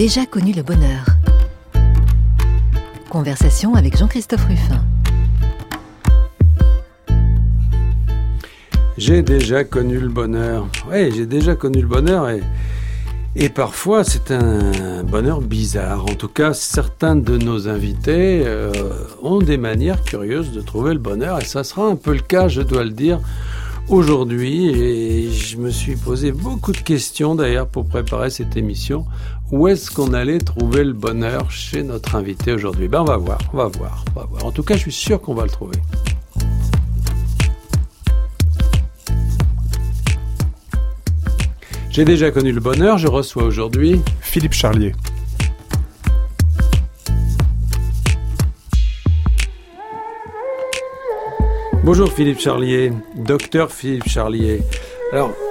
Déjà connu le bonheur. Conversation avec Jean-Christophe Ruffin. J'ai déjà connu le bonheur. Oui, j'ai déjà connu le bonheur et, et parfois c'est un bonheur bizarre. En tout cas, certains de nos invités euh, ont des manières curieuses de trouver le bonheur et ça sera un peu le cas, je dois le dire, aujourd'hui. Et je me suis posé beaucoup de questions d'ailleurs pour préparer cette émission. Où est-ce qu'on allait trouver le bonheur chez notre invité aujourd'hui? Ben on va voir, on va voir, on va voir. En tout cas, je suis sûr qu'on va le trouver. J'ai déjà connu le bonheur, je reçois aujourd'hui Philippe Charlier. Bonjour Philippe Charlier, docteur Philippe Charlier.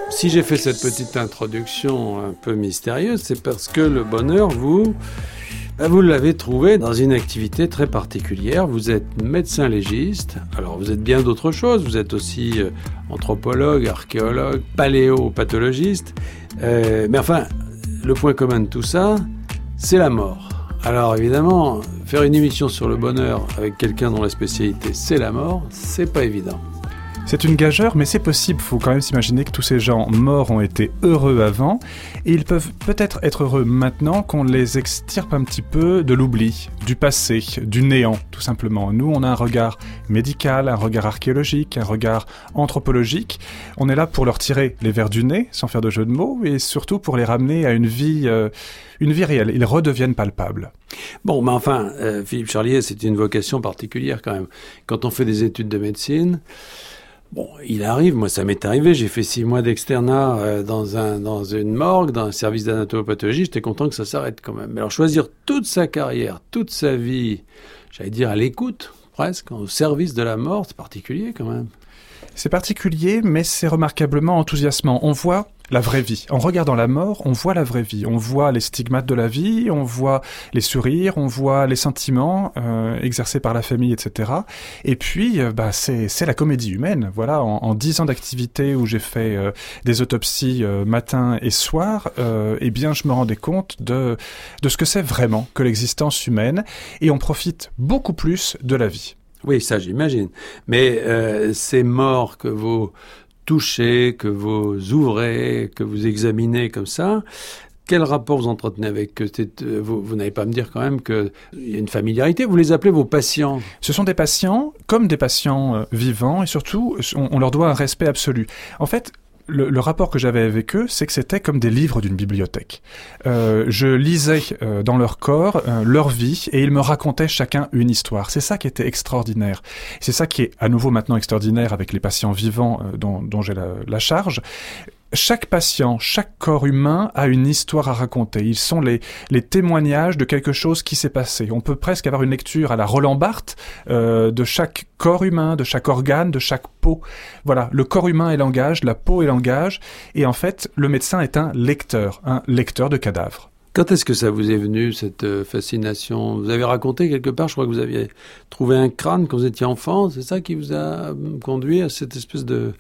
Si j'ai fait cette petite introduction un peu mystérieuse, c'est parce que le bonheur, vous, bah, vous l'avez trouvé dans une activité très particulière. Vous êtes médecin légiste. Alors, vous êtes bien d'autres choses. Vous êtes aussi euh, anthropologue, archéologue, paléopathologiste. Euh, mais enfin, le point commun de tout ça, c'est la mort. Alors évidemment, faire une émission sur le bonheur avec quelqu'un dont la spécialité c'est la mort, c'est pas évident. C'est une gageure, mais c'est possible. Faut quand même s'imaginer que tous ces gens morts ont été heureux avant, et ils peuvent peut-être être heureux maintenant qu'on les extirpe un petit peu de l'oubli, du passé, du néant, tout simplement. Nous, on a un regard médical, un regard archéologique, un regard anthropologique. On est là pour leur tirer les vers du nez, sans faire de jeu de mots, et surtout pour les ramener à une vie, euh, une vie réelle. Ils redeviennent palpables. Bon, mais enfin, euh, Philippe Charlier, c'est une vocation particulière quand même. Quand on fait des études de médecine, Bon, il arrive, moi ça m'est arrivé, j'ai fait six mois d'externat euh, dans, un, dans une morgue, dans un service d'anatomopathologie, j'étais content que ça s'arrête quand même. Mais alors choisir toute sa carrière, toute sa vie, j'allais dire à l'écoute presque, au service de la mort, c'est particulier quand même. C'est particulier, mais c'est remarquablement enthousiasmant. On voit la vraie vie. En regardant la mort, on voit la vraie vie. On voit les stigmates de la vie, on voit les sourires, on voit les sentiments euh, exercés par la famille, etc. Et puis, euh, bah, c'est la comédie humaine. Voilà, en, dix ans d'activité où j'ai fait euh, des autopsies matin et soir, eh bien, je me rendais compte de, de ce que c'est vraiment que l'existence humaine, et on profite beaucoup plus de la vie. Oui, ça j'imagine. Mais ces morts que vous touchez, que vous ouvrez, que vous examinez comme ça, quel rapport vous entretenez avec euh, Vous, vous n'allez pas me dire quand même qu'il y a une familiarité. Vous les appelez vos patients Ce sont des patients comme des patients euh, vivants et surtout, on leur doit un respect absolu. En fait, le, rapport que j'avais avec eux, c'est que c'était comme des livres d'une bibliothèque. Euh, je lisais euh, dans leur corps euh, leur vie et ils me racontaient chacun une histoire. C'est ça qui était extraordinaire. C'est ça qui est à nouveau maintenant extraordinaire avec les patients vivants dont, j'ai la charge chaque patient, chaque corps humain a une histoire à raconter. Ils sont les, les témoignages de quelque chose qui s'est passé. On peut presque avoir une lecture à la Roland Barthes euh, de chaque corps humain, de chaque organe, de chaque peau. Voilà, le corps humain est langage, la peau est langage, et en fait, le médecin est un lecteur, un lecteur de cadavres. Quand est-ce que ça vous est venu, cette euh, fascination? Vous avez raconté quelque part, je crois que vous aviez trouvé un crâne quand vous étiez enfant, c'est ça qui vous a conduit à cette espèce de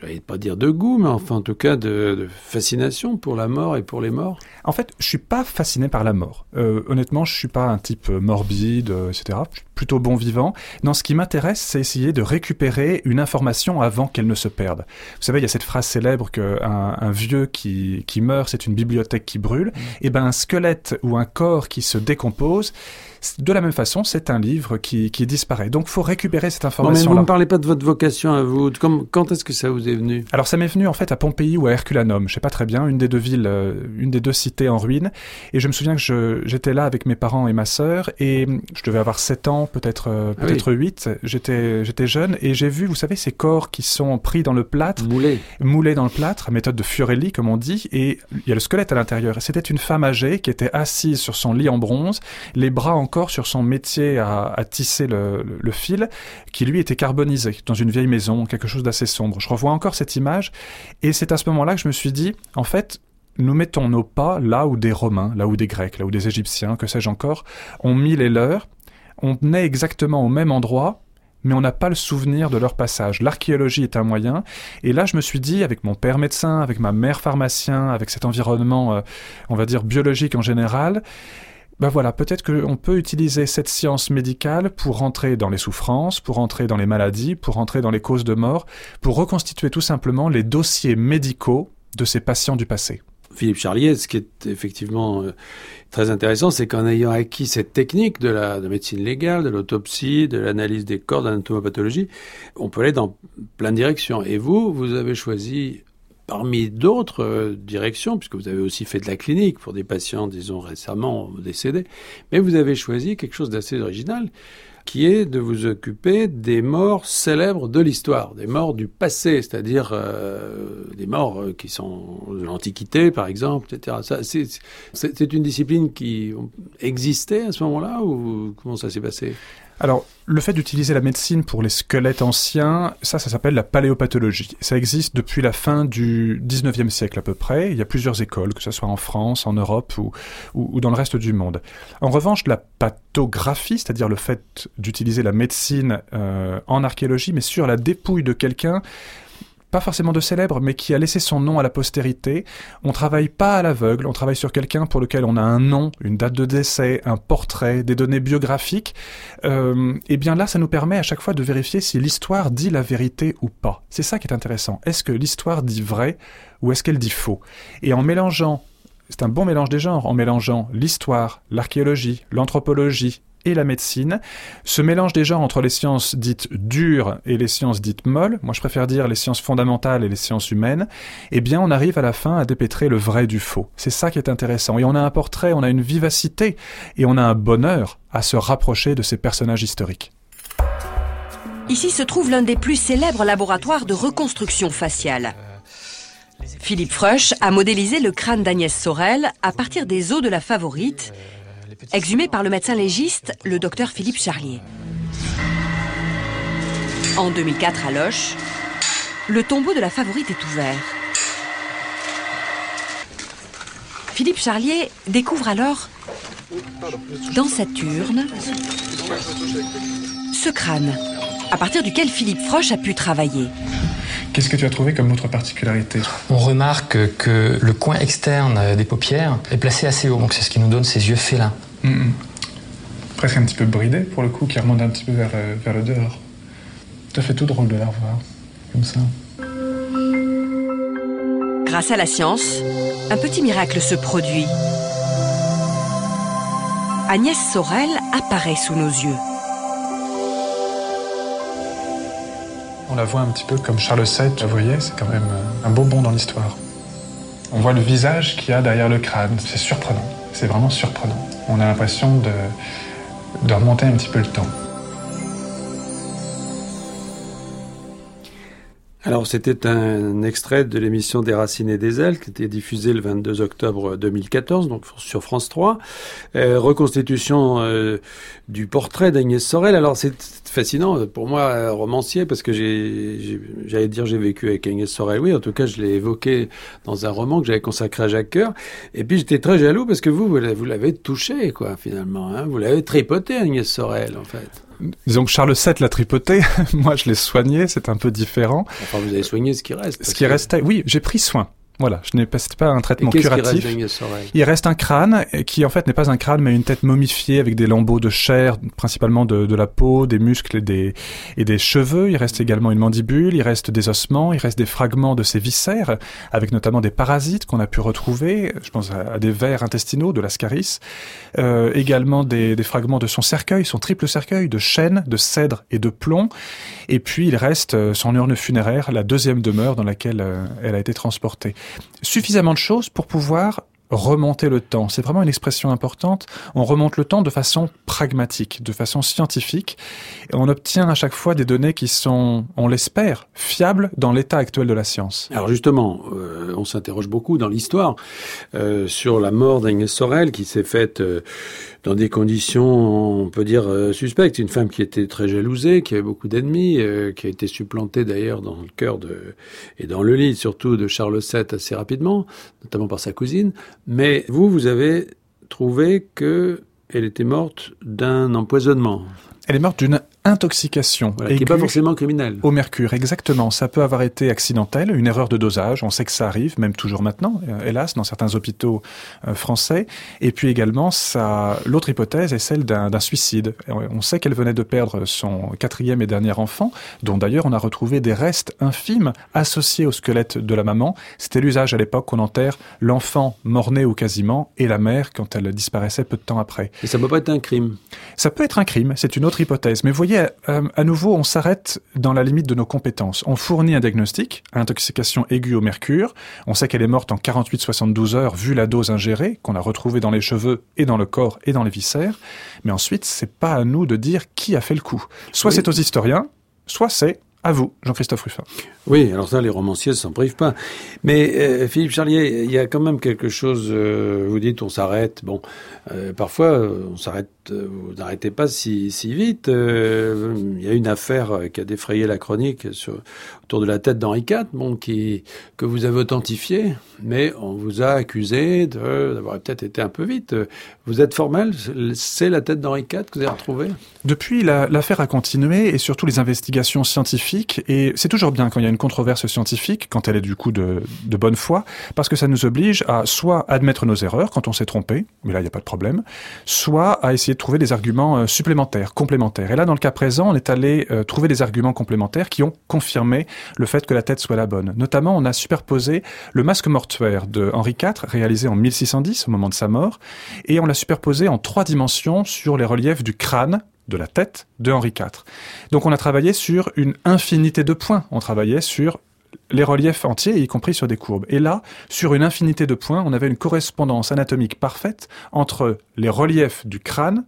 je vais pas dire de goût, mais enfin en tout cas de, fascination pour la mort et pour les morts En fait, je suis pas fasciné par la mort. Euh, honnêtement, je suis pas un type morbide, euh, etc. Je suis plutôt bon vivant. Non, ce qui m'intéresse, c'est essayer de récupérer une information avant qu'elle ne se perde. Vous savez, il y a cette phrase célèbre que un, vieux qui, qui meurt, c'est une bibliothèque qui brûle. Mmh. Et eh ben un squelette ou un corps qui se décompose, de la même façon, c'est un livre qui, qui disparaît. Donc, faut récupérer cette information. Non, mais vous ne parlez pas de votre vocation à vous. quand est-ce que ça vous est venu Alors, ça m'est venu en fait à Pompéi ou à Herculanum. Je sais pas très bien, une des deux villes, euh, une des deux cités en ruine. Et je me souviens que j'étais là avec mes parents et ma sœur, et je devais avoir 7 ans, peut-être euh, ah peut-être 8. J'étais j'étais jeune et j'ai vu, vous savez, ces corps qui sont pris dans le plâtre, moulés, moulés dans le plâtre, méthode de Fiorelli comme on dit, et il y a le squelette à l'intérieur. C'était une femme âgée qui était assise sur son lit en bronze, les bras en encore sur son métier à, tisser le, fil, qui lui était carbonisé dans une vieille maison, quelque chose d'assez sombre. Je revois encore cette image, et c'est à ce moment-là que je me suis dit, en fait, nous mettons nos pas là où des Romains, là où des Grecs, là où des Égyptiens, que sais-je encore, ont mis les leurs. On est exactement au même endroit, mais on n'a pas le souvenir de leur passage. L'archéologie est un moyen. Et là, je me suis dit, avec mon père médecin, avec ma mère pharmacien, avec cet environnement, euh, on va dire, biologique en général, ben voilà, peut-être qu'on peut utiliser cette science médicale pour rentrer dans les souffrances, pour rentrer dans les maladies, pour rentrer dans les causes de mort, pour reconstituer tout simplement les dossiers médicaux de ces patients du passé. Philippe Charlier, ce qui est effectivement euh, très intéressant, c'est qu'en ayant acquis cette technique de la médecine légale, de l'autopsie, de l'analyse des corps, de l'anatomopathologie, on peut aller dans plein de directions. Et vous, vous avez choisi parmi d'autres euh, directions, puisque vous avez aussi fait de la clinique pour des patients, disons, récemment décédés, mais vous avez choisi quelque chose d'assez original, qui est de vous occuper des morts célèbres de l'histoire, des morts du passé, c'est-à-dire euh, des morts euh, qui sont de l'Antiquité, par exemple, etc. C'est une discipline qui existait à ce moment-là, ou comment ça s'est passé? Alors, le fait d'utiliser la médecine pour les squelettes anciens, ça, ça s'appelle la paléopathologie. Ça existe depuis la fin du 19e siècle à peu près. Il y a plusieurs écoles, que ce soit en France, en Europe ou, dans le reste du monde. En revanche, la pathographie, c'est-à-dire le fait d'utiliser la médecine euh, en archéologie, mais sur la dépouille de quelqu'un, pas forcément de célèbre, mais qui a laissé son nom à la postérité. On travaille pas à l'aveugle, on travaille sur quelqu'un pour lequel on a un nom, une date de décès, un portrait, des données biographiques. Euh, et bien là, ça nous permet à chaque fois de vérifier si l'histoire dit la vérité ou pas. C'est ça qui est intéressant. Est-ce que l'histoire dit vrai ou est-ce qu'elle dit faux? Et en mélangeant c'est un bon mélange des genres en mélangeant l'histoire, l'archéologie, l'anthropologie la médecine. Ce mélange genres entre les sciences dites dures et les sciences dites molles, moi je préfère dire les sciences fondamentales et les sciences humaines, eh bien on arrive à la fin à dépêtrer le vrai du faux. C'est ça qui est intéressant. Et on a un portrait, on a une vivacité et on a un bonheur à se rapprocher de ces personnages historiques. Ici se trouve l'un des plus célèbres laboratoires de reconstruction faciale. Philippe Frusch a modélisé le crâne d'Agnès Sorel à partir des os de la favorite exhumé par le médecin légiste, le docteur Philippe Charlier. En 2004 à Loche, le tombeau de la favorite est ouvert. Philippe Charlier découvre alors, dans cette urne, ce crâne, à partir duquel Philippe Froche a pu travailler. Qu'est-ce que tu as trouvé comme autre particularité? On remarque que le coin externe des paupières est placé assez haut, donc c'est ce qui nous donne ces yeux félins. Presque un petit peu bridé pour le coup, qui remonte un petit peu vers, vers le dehors. Ça fait tout drôle de la revoir, comme ça. Grâce à la science, un petit miracle se produit. Agnès Sorel apparaît sous nos yeux. On la voit un petit peu comme Charles VII, vous voyez, c'est quand même euh, un beau bond dans l'histoire. On voit le visage qu'il y a derrière le crâne, c'est surprenant, c'est vraiment surprenant on a l'impression de, remonter un petit peu le temps. Alors c'était un extrait de l'émission Des Racines et des Ailes qui était diffusée le 22 octobre 2014 donc sur France 3. Euh, reconstitution euh, du portrait d'Agnès Sorel. Alors c'est fascinant pour moi romancier parce que j'ai j'allais dire j'ai vécu avec Agnès Sorel. Oui, en tout cas je l'ai évoqué dans un roman que j'avais consacré à Jacques Coeur. Et puis j'étais très jaloux parce que vous vous l'avez touché quoi finalement. Hein. Vous l'avez tripoté Agnès Sorel en fait. Disons que Charles VII l'a tripoté, moi je l'ai soigné, c'est un peu différent. Enfin, vous avez soigné ce qui reste. Ce qui restait, oui, j'ai pris soin. Voilà, je n'ai pas, un traitement curatif. Reste il reste un crâne qui en fait n'est pas un crâne mais une tête momifiée avec des lambeaux de chair, principalement de, de, la peau, des muscles et des, et des cheveux. Il reste également une mandibule, il reste des ossements, il reste des fragments de ses viscères, avec notamment des parasites qu'on a pu retrouver. Je pense à, des vers intestinaux de l'ascaris. Euh, également des, des fragments de son cercueil, son triple cercueil de chêne, de cèdre et de plomb. Et puis il reste euh, son urne funéraire, la deuxième demeure dans laquelle euh, elle a été transportée suffisamment de choses pour pouvoir remonter le temps. C'est vraiment une expression importante. On remonte le temps de façon pragmatique, de façon scientifique. Et on obtient à chaque fois des données qui sont, on l'espère, fiables dans l'état actuel de la science. Alors justement, euh, on s'interroge beaucoup dans l'histoire euh, sur la mort d'Agnès Sorel qui s'est faite euh, dans des conditions, on peut dire, euh, suspectes. Une femme qui était très jalousée, qui avait beaucoup d'ennemis, euh, qui a été supplantée d'ailleurs dans le cœur et dans le lit surtout de Charles VII assez rapidement, notamment par sa cousine. Mais vous, vous avez trouvé que elle était morte d'un empoisonnement. Elle est morte d'une intoxication voilà, qui n'est pas forcément criminelle. Au mercure, exactement. Ça peut avoir été accidentel, une erreur de dosage. On sait que ça arrive, même toujours maintenant, euh, hélas, dans certains hôpitaux euh, français. Et puis également, ça, l'autre hypothèse est celle d'un suicide. On sait qu'elle venait de perdre son quatrième et dernier enfant, dont d'ailleurs on a retrouvé des restes infimes associés au squelette de la maman. C'était l'usage à l'époque qu'on enterre l'enfant mort-né ou quasiment et la mère quand elle disparaissait peu de temps après. Et ça peut pas être un crime Ça peut être un crime, c'est une autre hypothèse. Mais vous voyez, euh, à nouveau, on s'arrête dans la limite de nos compétences. On fournit un diagnostic, intoxication aiguë au mercure. On sait qu'elle est morte en 48-72 heures vu la dose ingérée qu'on a retrouvée dans les cheveux et dans le corps et dans les viscères. Mais ensuite, c'est pas à nous de dire qui a fait le coup. Soit c'est aux historiens, soit c'est à vous, Jean-Christophe Ruffin. Oui, alors ça, les romanciers ne s'en privent pas. Mais euh, Philippe Charlier, il y a quand même quelque chose, euh, vous dites on s'arrête, bon, euh, parfois on s'arrête, vous n'arrêtez pas si, vite. il y a une affaire qui a défrayé la chronique sur, autour de la tête d'Henri IV, bon, que vous avez authentifié, mais on vous a accusé d'avoir peut-être été un peu vite. Vous êtes formel, c'est la tête d'Henri IV que vous avez retrouvée? Depuis, l'affaire a continué et surtout les investigations scientifiques, et c'est toujours bien quand il y a une controverse scientifique, quand elle est du coup de, de bonne foi, parce que ça nous oblige à soit admettre nos erreurs quand on s'est trompé, mais là il n'y a pas de problème, soit à essayer de trouver des arguments euh, supplémentaires, complémentaires. Et là, dans le cas présent, on est allé euh, trouver des arguments complémentaires qui ont confirmé le fait que la tête soit la bonne. Notamment, on a superposé le masque mortuaire de Henri IV, réalisé en 1610 au moment de sa mort, et on l'a superposé en trois dimensions sur les reliefs du crâne de la tête de Henri IV. Donc on a travaillé sur une infinité de points. On travaillait sur les reliefs entiers, y compris sur des courbes. Et là, sur une infinité de points, on avait une correspondance anatomique parfaite entre les reliefs du crâne,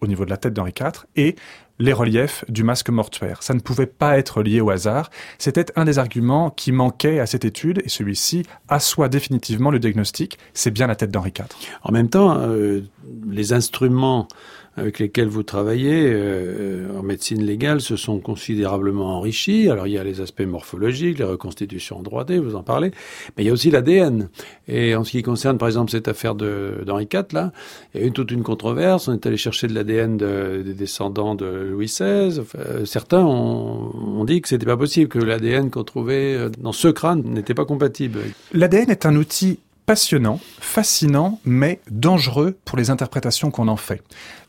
au niveau de la tête d'Henri IV, et les reliefs du masque mortuaire. Ça ne pouvait pas être lié au hasard. C'était un des arguments qui manquait à cette étude et celui-ci assoit définitivement le diagnostic. C'est bien la tête d'Henri IV. En même temps, euh, les instruments avec lesquels vous travaillez euh, en médecine légale se sont considérablement enrichis. Alors il y a les aspects morphologiques, les reconstitutions en 3D, vous en parlez, mais il y a aussi l'ADN. Et en ce qui concerne par exemple cette affaire d'Henri IV, là, il y a eu toute une controverse. On est allé chercher de l'ADN de, des descendants de Louis XVI. certains ont, ont, dit que c'était pas possible, que l'ADN qu'on trouvait euh, dans ce crâne n'était pas compatible. L'ADN est un outil passionnant, fascinant, mais dangereux pour les interprétations qu'on en fait.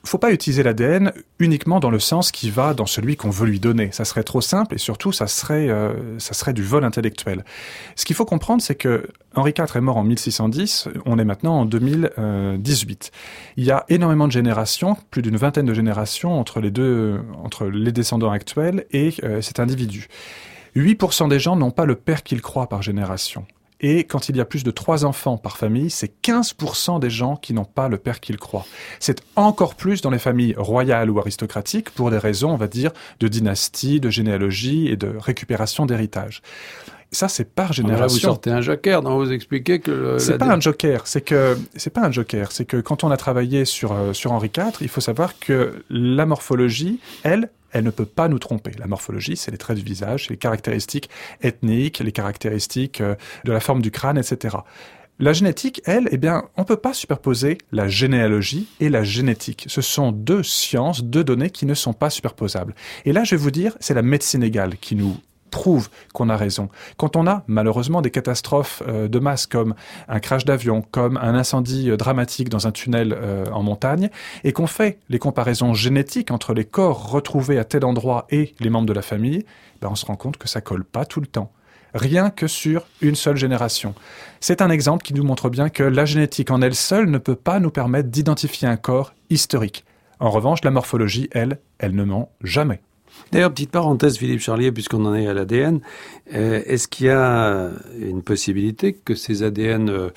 Faut pas utiliser l'ADN uniquement dans le sens qui va dans celui qu'on veut lui donner. Ça serait trop simple et surtout ça serait euh, ça serait du vol intellectuel. Ce qu'il faut comprendre, c'est que Henri IV est mort en 1610. On est maintenant en 2018. Il y a énormément de générations, plus d'une vingtaine de générations entre les deux, entre les descendants actuels et euh, cet individu. 8% des gens n'ont pas le père qu'ils croient par génération. Et quand il y a plus de trois enfants par famille, c'est 15% des gens qui n'ont pas le père qu'ils croient. C'est encore plus dans les familles royales ou aristocratiques pour des raisons, on va dire, de dynastie, de généalogie et de récupération d'héritage. Ça, c'est par génération. Là, vous sortez un joker, non Vous expliquez que c'est pas un joker. C'est que c'est pas un joker. C'est que quand on a travaillé sur euh, sur Henri IV, il faut savoir que la morphologie, elle, elle ne peut pas nous tromper. La morphologie, c'est les traits du visage, les caractéristiques ethniques, les caractéristiques euh, de la forme du crâne, etc. La génétique, elle, eh bien, on peut pas superposer la généalogie et la génétique. Ce sont deux sciences, deux données qui ne sont pas superposables. Et là, je vais vous dire, c'est la médecine égale qui nous prouve qu'on a raison. Quand on a malheureusement des catastrophes euh, de masse comme un crash d'avion, comme un incendie euh, dramatique dans un tunnel euh, en montagne, et qu'on fait les comparaisons génétiques entre les corps retrouvés à tel endroit et les membres de la famille, ben on se rend compte que ça colle pas tout le temps rien que sur une seule génération. C'est un exemple qui nous montre bien que la génétique en elle seule ne peut pas nous permettre d'identifier un corps historique. En revanche, la morphologie, elle, elle ne ment jamais. D'ailleurs, petite parenthèse, Philippe Charlier, puisqu'on en est à l'ADN, euh, est-ce qu'il y a une possibilité que ces ADN euh,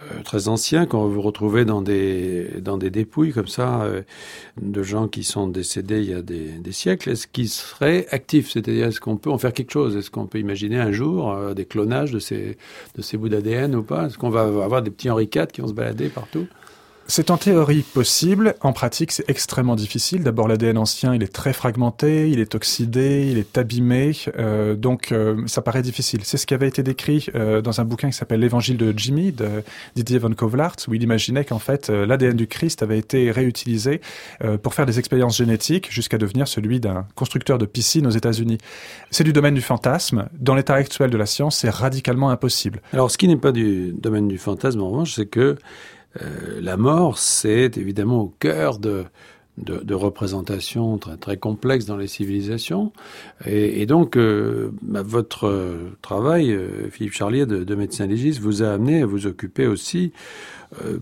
euh, très anciens, qu'on vous retrouvez dans des, dans des dépouilles comme ça, de gens qui sont décédés il y a des, siècles, est-ce qu'ils seraient actifs? C'est-à-dire, est-ce qu'on peut en faire quelque chose? Est-ce qu'on peut imaginer un jour des clonages de ces, de ces bouts d'ADN ou pas? Est-ce qu'on va avoir des petits Henri IV qui vont se balader partout? C'est en théorie possible, en pratique c'est extrêmement difficile. D'abord l'ADN ancien il est très fragmenté, il est oxydé, il est abîmé, euh, donc euh, ça paraît difficile. C'est ce qui avait été décrit euh, dans un bouquin qui s'appelle L'Évangile de Jimmy de Didier von Kovlart, où il imaginait qu'en fait l'ADN du Christ avait été réutilisé pour faire des expériences génétiques jusqu'à devenir celui d'un constructeur de piscines aux États-Unis. C'est du domaine du fantasme. Dans l'état actuel de la science, c'est radicalement impossible. Alors ce qui n'est pas du domaine du fantasme en revanche, c'est que euh, la mort, c'est évidemment au cœur de, de, représentations très, complexes dans les civilisations. Et, donc, euh, bah, votre travail, euh, Philippe Charlier, de, médecin légiste, vous a amené à vous occuper aussi,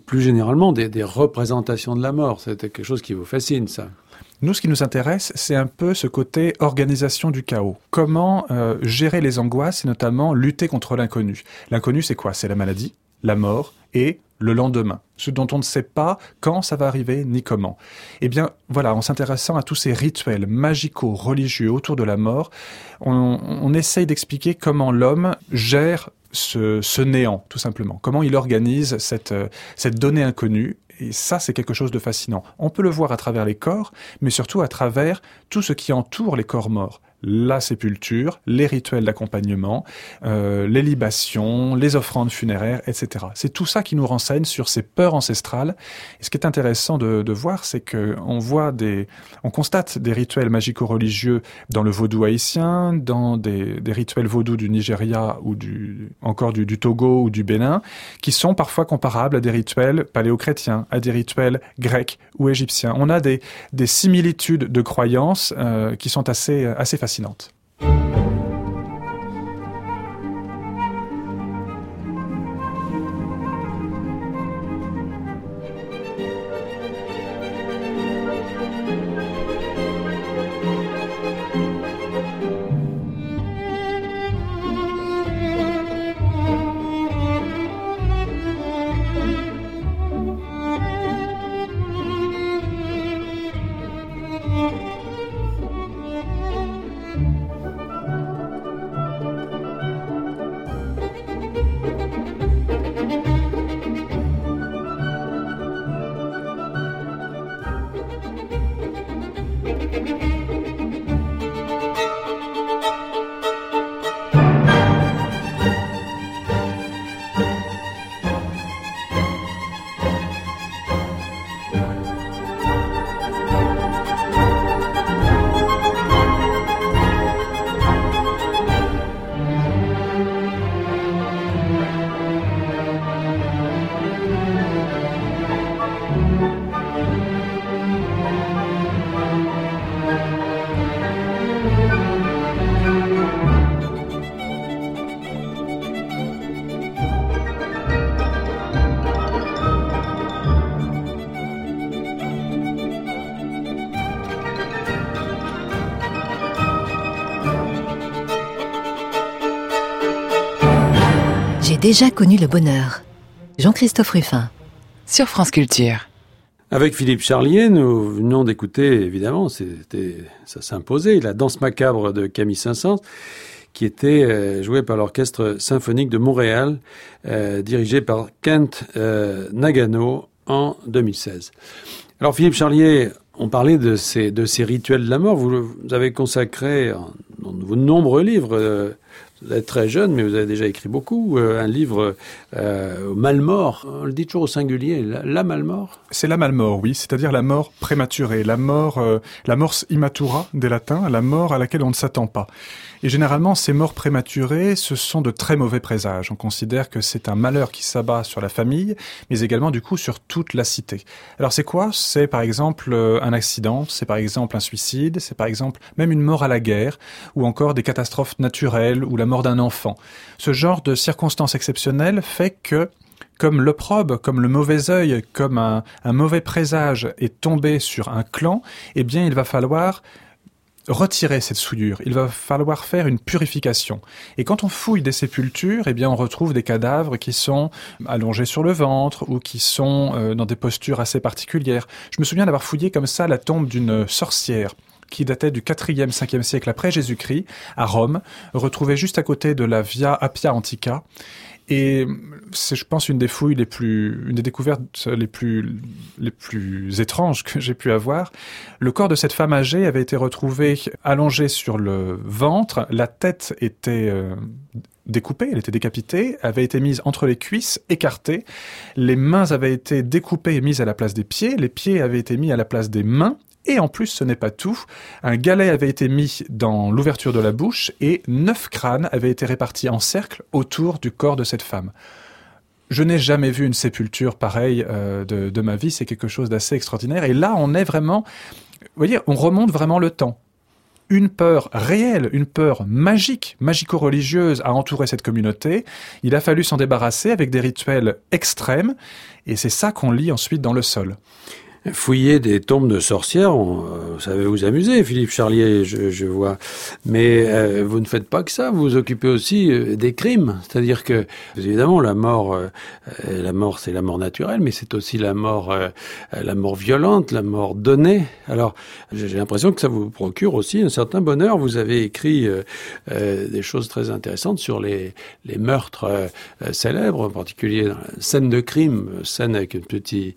plus généralement, des, des représentations de la mort. C'était quelque chose qui vous fascine, ça. Nous, ce qui nous intéresse, c'est un peu ce côté organisation du chaos. Comment gérer les angoisses et notamment lutter contre l'inconnu. L'inconnu, c'est quoi? C'est la maladie, la mort et le lendemain, ce dont on ne sait pas quand ça va arriver ni comment. Eh bien, voilà, en s'intéressant à tous ces rituels magicaux, religieux autour de la mort, on, essaye d'expliquer comment l'homme gère ce, néant, tout simplement. Comment il organise cette, cette donnée inconnue. Et ça, c'est quelque chose de fascinant. On peut le voir à travers les corps, mais surtout à travers tout ce qui entoure les corps morts la sépulture, les rituels d'accompagnement, euh, les libations, les offrandes funéraires, etc. C'est tout ça qui nous renseigne sur ces peurs ancestrales. Et ce qui est intéressant de, de voir, c'est que on voit des, on constate des rituels magico-religieux dans le vaudou haïtien, dans des, des rituels vaudous du Nigeria ou du, encore du, du, Togo ou du Bénin, qui sont parfois comparables à des rituels paléo-chrétiens, à des rituels grecs ou égyptiens. On a des, des similitudes de croyances euh, qui sont assez, assez faciles fascinante. Déjà connu le bonheur. Jean-Christophe Ruffin. Sur France Culture. Avec Philippe Charlier, nous venons d'écouter, évidemment, c'était, ça s'imposait, la danse macabre de Camille Saint-Saëns, qui était euh, jouée par l'Orchestre symphonique de Montréal, euh, dirigé par Kent euh, Nagano en 2016. Alors Philippe Charlier, on parlait de ces, de ces rituels de la mort. Vous, vous avez consacré dans vos nombreux livres vous êtes très jeune, mais vous avez déjà écrit beaucoup. Euh, un livre euh, Malmort, on le dit toujours au singulier, la, Malmort? C'est la Malmort, oui, c'est-à-dire la mort prématurée, la mort, euh, la mors immatura des latins, la mort à laquelle on ne s'attend pas. Et généralement, ces morts prématurées, ce sont de très mauvais présages. On considère que c'est un malheur qui s'abat sur la famille, mais également du coup sur toute la cité. Alors c'est quoi? C'est par exemple euh, un accident, c'est par exemple un suicide, c'est par exemple même une mort à la guerre, ou encore des catastrophes naturelles, ou la mort d'un enfant. Ce genre de circonstances exceptionnelles fait que comme l'opprobre, comme le mauvais œil, comme un, un, mauvais présage est tombé sur un clan, eh bien il va falloir retirer cette souillure. Il va falloir faire une purification. Et quand on fouille des sépultures, eh bien, on retrouve des cadavres qui sont allongés sur le ventre ou qui sont euh, dans des postures assez particulières. Je me souviens d'avoir fouillé comme ça la tombe d'une sorcière qui datait du 4e, 5e siècle après Jésus-Christ, à Rome, retrouvée juste à côté de la Via Appia Antica. Et c'est, je pense, une des fouilles les plus, une des découvertes les plus, les plus étranges que j'ai pu avoir. Le corps de cette femme âgée avait été retrouvé allongé sur le ventre. La tête était euh, découpée, elle était décapitée, avait été mise entre les cuisses, écartée. Les mains avaient été découpées et mises à la place des pieds. Les pieds avaient été mis à la place des mains. Et en plus, ce n'est pas tout. Un galet avait été mis dans l'ouverture de la bouche et neuf crânes avaient été répartis en cercle autour du corps de cette femme. Je n'ai jamais vu une sépulture pareille euh, de, de ma vie. C'est quelque chose d'assez extraordinaire. Et là, on est vraiment, vous voyez, on remonte vraiment le temps une peur réelle, une peur magique, magico-religieuse a entouré cette communauté. Il a fallu s'en débarrasser avec des rituels extrêmes, et c'est ça qu'on lit ensuite dans le sol fouiller des tombes de sorcières, on, ça va vous amuser, Philippe Charlier, je, vois. Mais euh, vous ne faites pas que ça, vous vous occupez aussi euh, des crimes. C'est-à-dire que, évidemment, la mort, euh, la mort, c'est la mort naturelle, mais c'est aussi la mort, la mort violente, la mort donnée. Alors, j'ai l'impression que ça vous procure aussi un certain bonheur. Vous avez écrit des choses très intéressantes sur les, les meurtres célèbres, en particulier dans la scène de crime, scène avec un petit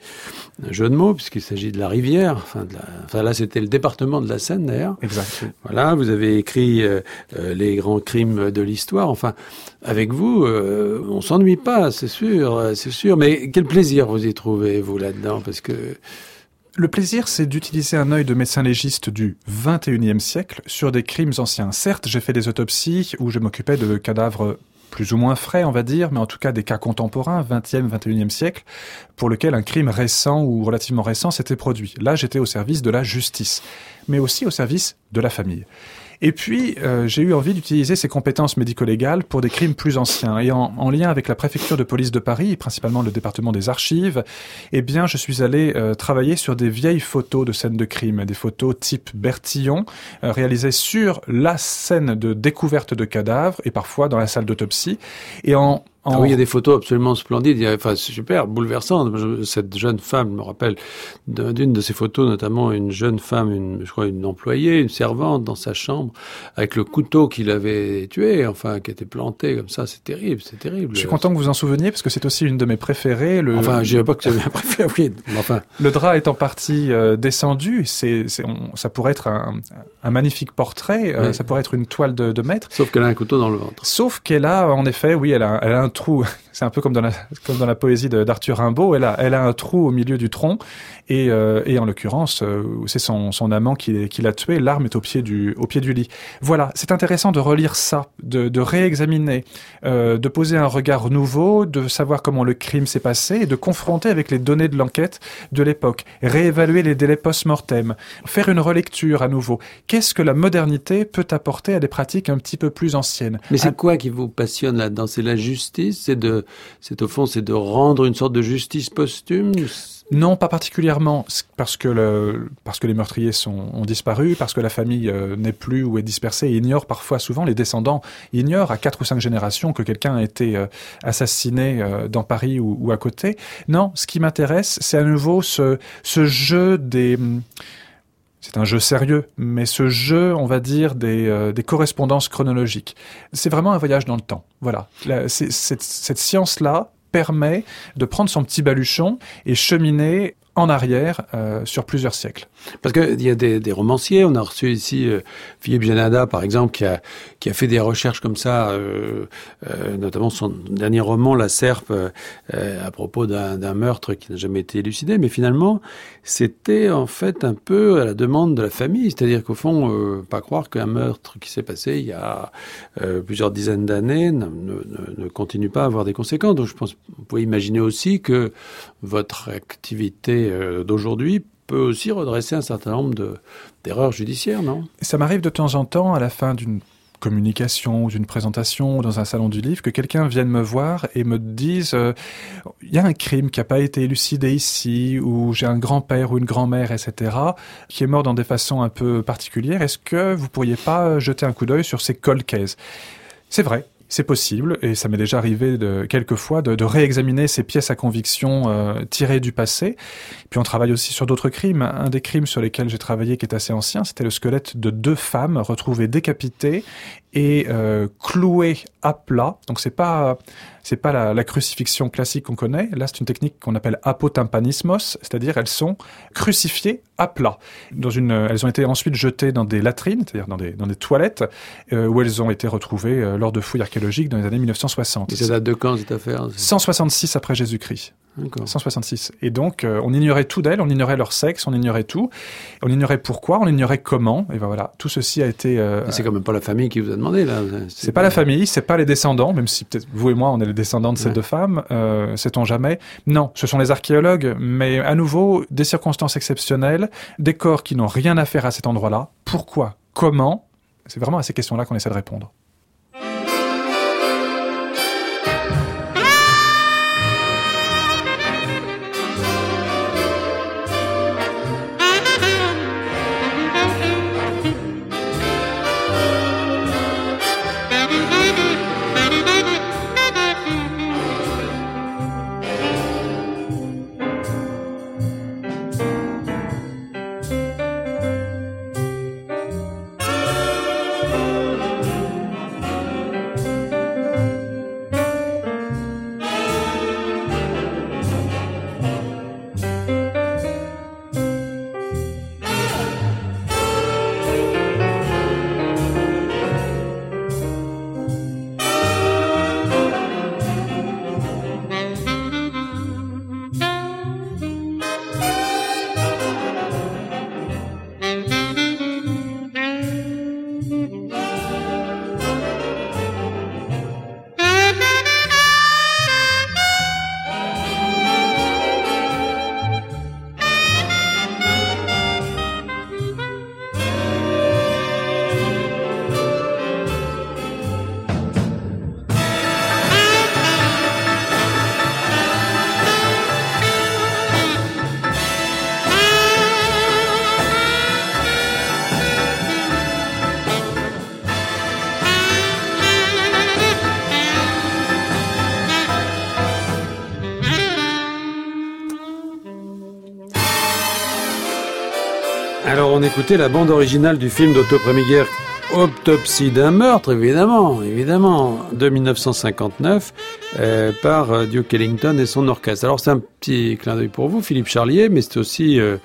jeu de mots, qu'il s'agit de la rivière. Enfin, de la, enfin là, c'était le département de la Seine, d'ailleurs. Exact. Voilà, vous avez écrit euh, euh, les grands crimes de l'histoire. Enfin, avec vous, euh, on s'ennuie pas, c'est sûr, c'est sûr. Mais quel plaisir vous y trouvez, vous, là-dedans Parce que... Le plaisir, c'est d'utiliser un œil de médecin légiste du 21e siècle sur des crimes anciens. Certes, j'ai fait des autopsies où je m'occupais de cadavres plus ou moins frais, on va dire, mais en tout cas des cas contemporains, 20e, 21e siècle, pour lequel un crime récent ou relativement récent s'était produit. Là, j'étais au service de la justice, mais aussi au service de la famille. Et puis, euh, j'ai eu envie d'utiliser ces compétences médico-légales pour des crimes plus anciens. Et en, en, lien avec la préfecture de police de Paris, principalement le département des archives, eh bien, je suis allé euh, travailler sur des vieilles photos de scènes de crime, des photos type Bertillon, euh, réalisées sur la scène de découverte de cadavres et parfois dans la salle d'autopsie. Et en ah oui, il y a des photos absolument splendides. Il y a, enfin, super, bouleversant. Cette jeune femme, je me rappelle d'une de ces photos, notamment une jeune femme, une, je crois une employée, une servante dans sa chambre, avec le couteau qu'il avait tué, enfin, qui était planté comme ça. C'est terrible, c'est terrible. Je suis content que vous en souveniez parce que c'est aussi une de mes préférées. Le... Enfin, je dirais pas que c'est ma préférée. Oui, enfin. Le drap est en partie euh, descendu. C'est, ça pourrait être un, un magnifique portrait. Euh, ça pourrait être une toile de, de maître. Sauf qu'elle a un couteau dans le ventre. Sauf qu'elle a, en effet, oui, elle a, elle a un trou. C'est un peu comme dans la, comme dans la poésie d'Arthur Rimbaud. Elle a, elle a un trou au milieu du tronc. Et, euh, et en l'occurrence, euh, c'est son, son amant qui, qui l'a tué. L'arme est au pied du, au pied du lit. Voilà. C'est intéressant de relire ça, de, de réexaminer, euh, de poser un regard nouveau, de savoir comment le crime s'est passé et de confronter avec les données de l'enquête de l'époque. Réévaluer les délais post-mortem. Faire une relecture à nouveau. Qu'est-ce que la modernité peut apporter à des pratiques un petit peu plus anciennes? Mais c'est quoi qui vous passionne là-dedans? C'est la justice? C'est de, c'est au fond, c'est de rendre une sorte de justice posthume Non, pas particulièrement, parce que parce que les meurtriers sont, ont disparu, parce que la famille euh, n'est plus ou est dispersée et ignore parfois, souvent, les descendants ignorent à quatre ou cinq générations que quelqu'un a été euh, assassiné euh, dans Paris ou, à côté. Non, ce qui m'intéresse, c'est à nouveau ce, ce jeu des c'est un jeu sérieux, mais ce jeu, on va dire, des, euh, des correspondances chronologiques. C'est vraiment un voyage dans le temps. Voilà. Cette, cette science-là permet de prendre son petit baluchon et cheminer en arrière euh, sur plusieurs siècles. Parce qu'il y a des, des, romanciers, on a reçu ici euh, Philippe Janada, par exemple, qui a, qui a fait des recherches comme ça, euh, euh, notamment son dernier roman, La Serpe, euh, à propos d'un meurtre qui n'a jamais été élucidé, mais finalement, c'était en fait un peu à la demande de la famille, c'est-à-dire qu'au fond, euh, pas croire qu'un meurtre qui s'est passé il y a plusieurs dizaines d'années ne, ne, ne, continue pas à avoir des conséquences. Donc je pense, vous pouvez imaginer aussi que votre activité d'aujourd'hui peut aussi redresser un certain nombre d'erreurs judiciaires, non? Ça m'arrive de temps en temps, à la fin d'une communication, d'une présentation, dans un salon du livre, que quelqu'un vienne me voir et me dise il euh, y a un crime qui n'a pas été élucidé ici, ou j'ai un grand-père ou une grand-mère, etc., qui est mort dans des façons un peu particulières. Est-ce que vous pourriez pas jeter un coup d'œil sur ces cold cases? C'est vrai, c'est possible, et ça m'est déjà arrivé de, quelquefois de, de réexaminer ces pièces à conviction euh, tirées du passé. Puis on travaille aussi sur d'autres crimes. Un des crimes sur lesquels j'ai travaillé, qui est assez ancien, c'était le squelette de deux femmes retrouvées décapitées et euh, clouées à plat. Donc c'est pas c'est pas la, la, crucifixion classique qu'on connaît. Là, c'est une technique qu'on appelle apotympanismos, c'est-à-dire elles sont crucifiées à plat. Dans une, elles ont été ensuite jetées dans des latrines, c'est-à-dire dans des, dans des toilettes, euh, où elles ont été retrouvées euh, lors de fouilles archéologiques dans les années 1960. Et ça date de quand cette affaire 166 après Jésus-Christ. 166. Et donc, euh, on ignorait tout d'elles, on ignorait leur sexe, on ignorait tout. On ignorait pourquoi, on ignorait comment. Et ben voilà, tout ceci a été. Euh, c'est quand même pas la famille qui vous a demandé là. C'est pas, pas la famille, c'est pas les descendants, même si peut-être vous et moi on est les descendants de ces deux femmes, euh, sait-on jamais. Non, ce sont les archéologues, mais à nouveau des circonstances exceptionnelles, des corps qui n'ont rien à faire à cet endroit-là. Pourquoi? Comment? C'est vraiment à ces questions-là qu'on essaie de répondre. Écoutait la bande originale du film d'Otto Preminger Autopsie d'un meurtre, évidemment, évidemment, de 1959, euh, par euh, Duke Ellington et son orchestre. Alors c'est un petit clin d'œil pour vous, Philippe Charlier, mais c'est aussi euh,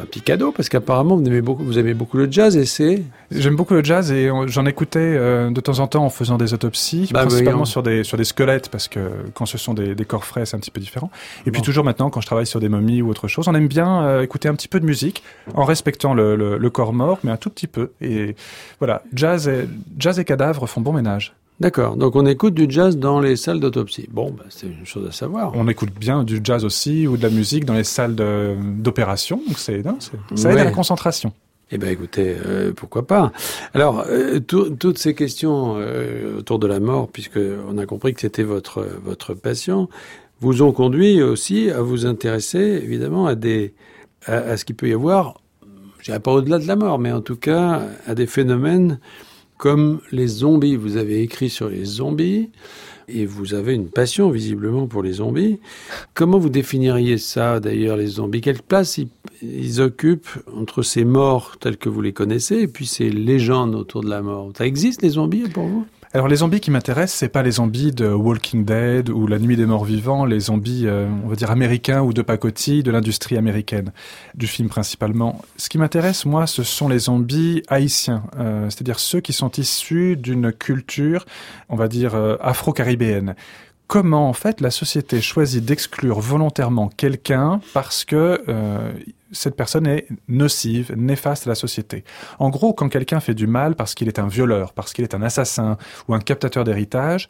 un petit cadeau parce qu'apparemment vous aimez beaucoup, vous aimez beaucoup le jazz et c'est. J'aime beaucoup le jazz et j'en écoutais euh, de temps en temps en faisant des autopsies, bah, principalement sur des sur des squelettes parce que quand ce sont des, des corps frais c'est un petit peu différent. Et puis toujours maintenant quand je travaille sur des momies ou autre chose, on aime bien euh, écouter un petit peu de musique en respectant le, le, le corps mort, mais un tout petit peu. Et voilà, jazz et jazz et cadavres font bon ménage. D'accord. Donc on écoute du jazz dans les salles d'autopsie. Bon, bah, c'est une chose à savoir. On écoute bien du jazz aussi ou de la musique dans les salles d'opération. Donc c'est ça aide ouais. à la concentration. Eh ben écoutez, euh, pourquoi pas? Alors euh, toutes ces questions euh, autour de la mort, puisque on a compris que c'était votre votre passion, vous ont conduit aussi à vous intéresser évidemment à des à, à ce qu'il peut y avoir, je dirais pas au-delà de la mort, mais en tout cas à des phénomènes comme les zombies. Vous avez écrit sur les zombies et vous avez une passion visiblement pour les zombies. Comment vous définiriez ça d'ailleurs, les zombies? Quelle place ils, occupent entre ces morts tels que vous les connaissez et puis ces légendes autour de la mort? Ça existe les zombies pour vous? Alors les zombies qui m'intéressent, c'est pas les zombies de Walking Dead ou La Nuit des Morts Vivants, les zombies, euh, on va dire américains ou de pacotille de l'industrie américaine, du film principalement. Ce qui m'intéresse, moi, ce sont les zombies haïtiens, euh, c'est-à-dire ceux qui sont issus d'une culture, on va dire euh, afro-caribéenne comment en fait la société choisit d'exclure volontairement quelqu'un parce que euh, cette personne est nocive, néfaste à la société. En gros, quand quelqu'un fait du mal parce qu'il est un violeur, parce qu'il est un assassin ou un captateur d'héritage,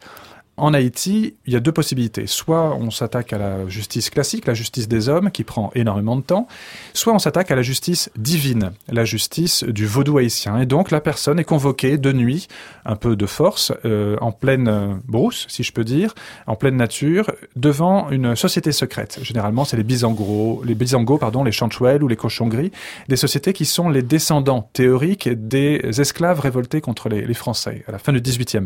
En Haïti, il y a deux possibilités. Soit on s'attaque à la justice classique, la justice des hommes, qui prend énormément de temps, soit on s'attaque à la justice divine, la justice du vaudou haïtien. Et donc la personne est convoquée de nuit, un peu de force, euh, en pleine euh, brousse, si je peux dire, en pleine nature, devant une société secrète. Généralement, c'est les Bisangos, les Bisangos, pardon, les ou les Cochons Gris, des sociétés qui sont les descendants théoriques des esclaves révoltés contre les, les Français à la fin du XVIIIe.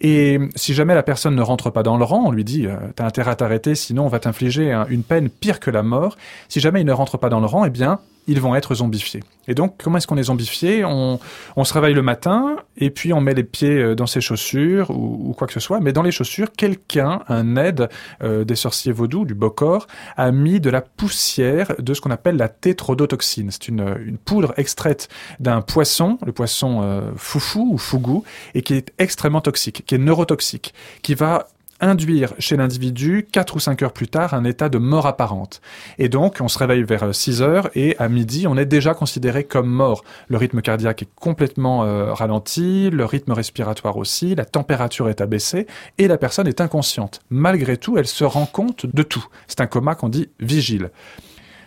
Et si jamais la personne ne rentre pas dans le rang, on lui dit euh, t'as intérêt à t'arrêter, sinon on va t'infliger une peine pire que la mort. Si jamais il ne rentre pas dans le rang, eh bien ils vont être zombifiés. Et donc, comment est-ce qu'on est zombifié? On, on, se réveille le matin et puis on met les pieds euh, dans ses chaussures ou, quoi que ce soit. Mais dans les chaussures, quelqu'un, un aide euh, des sorciers vaudous, du Bokor, a mis de la poussière de ce qu'on appelle la tétrodotoxine. C'est une, une, poudre extraite d'un poisson, le poisson euh, foufou ou fougou, et qui est extrêmement toxique, qui est neurotoxique, qui va induire chez l'individu, 4 ou 5 heures plus tard, un état de mort apparente. Et donc, on se réveille vers 6 heures et à midi, on est déjà considéré comme mort. Le rythme cardiaque est complètement euh, ralenti, le rythme respiratoire aussi, la température est abaissée et la personne est inconsciente. Malgré tout, elle se rend compte de tout. C'est un coma qu'on dit vigile.